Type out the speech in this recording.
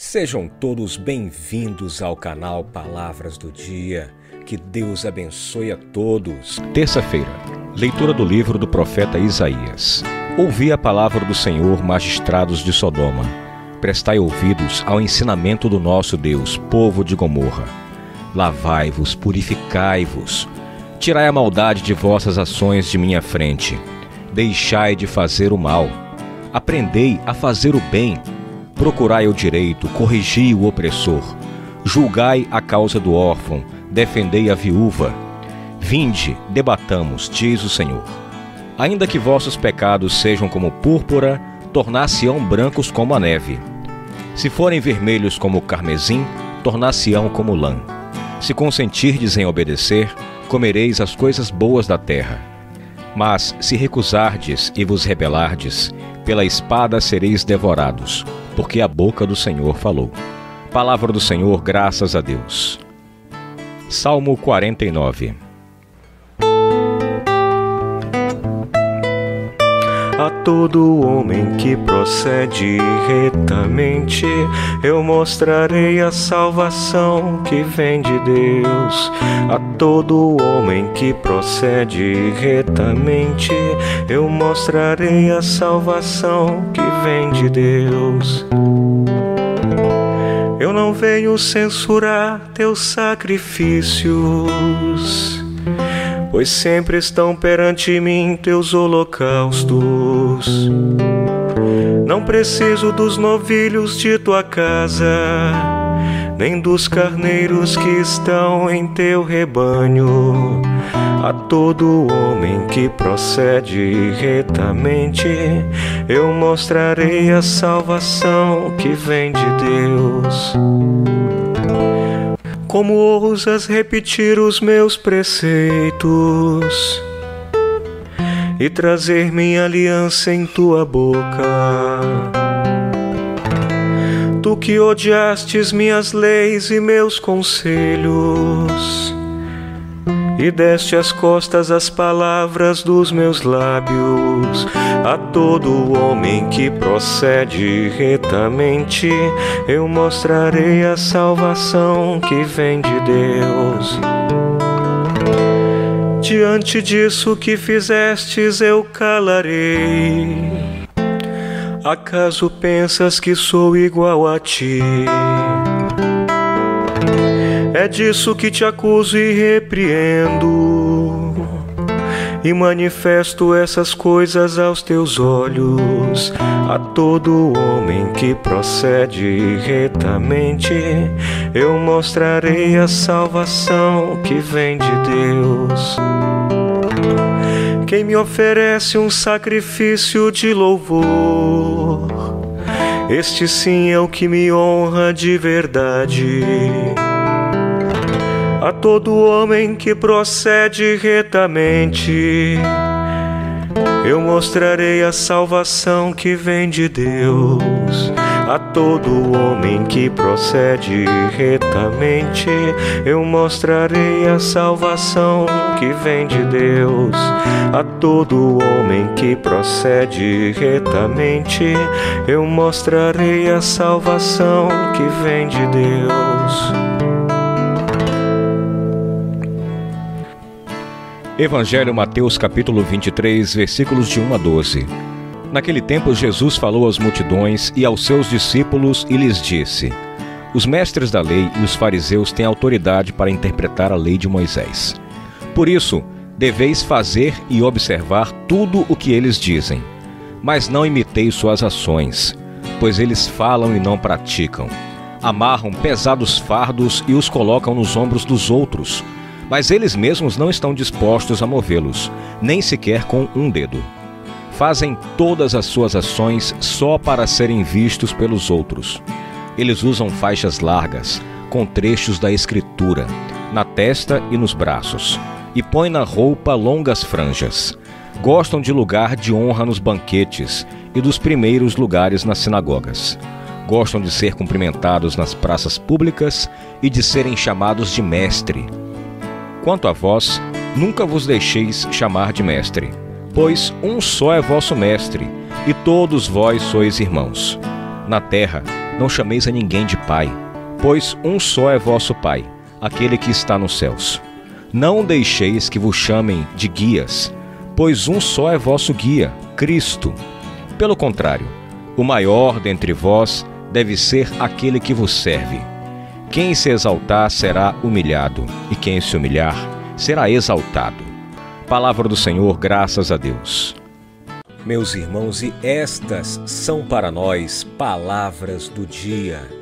Sejam todos bem-vindos ao canal Palavras do Dia. Que Deus abençoe a todos. Terça-feira, leitura do livro do profeta Isaías. Ouvi a palavra do Senhor, magistrados de Sodoma. Prestai ouvidos ao ensinamento do nosso Deus, povo de Gomorra. Lavai-vos, purificai-vos. Tirai a maldade de vossas ações de minha frente. Deixai de fazer o mal. Aprendei a fazer o bem Procurai o direito, corrigi o opressor, julgai a causa do órfão, defendei a viúva. Vinde, debatamos, diz o Senhor. Ainda que vossos pecados sejam como púrpura, tornar-se-ão brancos como a neve. Se forem vermelhos como o carmesim, tornar-se-ão como lã. Se consentirdes em obedecer, comereis as coisas boas da terra. Mas se recusardes e vos rebelardes, pela espada sereis devorados porque a boca do Senhor falou. Palavra do Senhor, graças a Deus. Salmo 49 todo homem que procede retamente, eu mostrarei a salvação que vem de Deus. A todo homem que procede retamente, eu mostrarei a salvação que vem de Deus. Eu não venho censurar teus sacrifícios pois sempre estão perante mim teus holocaustos. Não preciso dos novilhos de tua casa, nem dos carneiros que estão em teu rebanho. A todo homem que procede retamente, eu mostrarei a salvação que vem de Deus. Como ousas repetir os meus preceitos e trazer minha aliança em tua boca? Tu que odiastes minhas leis e meus conselhos e deste as costas às palavras dos meus lábios. A todo homem que procede retamente, eu mostrarei a salvação que vem de Deus. Diante disso que fizestes, eu calarei. Acaso pensas que sou igual a ti? É disso que te acuso e repreendo. E manifesto essas coisas aos teus olhos, a todo homem que procede retamente, eu mostrarei a salvação que vem de Deus. Quem me oferece um sacrifício de louvor, este sim é o que me honra de verdade a todo homem que procede retamente. Eu mostrarei a salvação que vem de Deus. A todo homem que procede retamente, eu mostrarei a salvação que vem de Deus. A todo homem que procede retamente, eu mostrarei a salvação que vem de Deus. Evangelho Mateus capítulo 23, versículos de 1 a 12. Naquele tempo Jesus falou às multidões e aos seus discípulos e lhes disse: Os mestres da lei e os fariseus têm autoridade para interpretar a lei de Moisés. Por isso, deveis fazer e observar tudo o que eles dizem, mas não imiteis suas ações, pois eles falam e não praticam. Amarram pesados fardos e os colocam nos ombros dos outros mas eles mesmos não estão dispostos a movê-los, nem sequer com um dedo. Fazem todas as suas ações só para serem vistos pelos outros. Eles usam faixas largas, com trechos da Escritura, na testa e nos braços, e põem na roupa longas franjas. Gostam de lugar de honra nos banquetes e dos primeiros lugares nas sinagogas. Gostam de ser cumprimentados nas praças públicas e de serem chamados de mestre Quanto a vós, nunca vos deixeis chamar de mestre, pois um só é vosso mestre, e todos vós sois irmãos. Na terra, não chameis a ninguém de pai, pois um só é vosso Pai, aquele que está nos céus. Não deixeis que vos chamem de guias, pois um só é vosso guia, Cristo. Pelo contrário, o maior dentre vós deve ser aquele que vos serve. Quem se exaltar será humilhado, e quem se humilhar será exaltado. Palavra do Senhor, graças a Deus. Meus irmãos, e estas são para nós palavras do dia.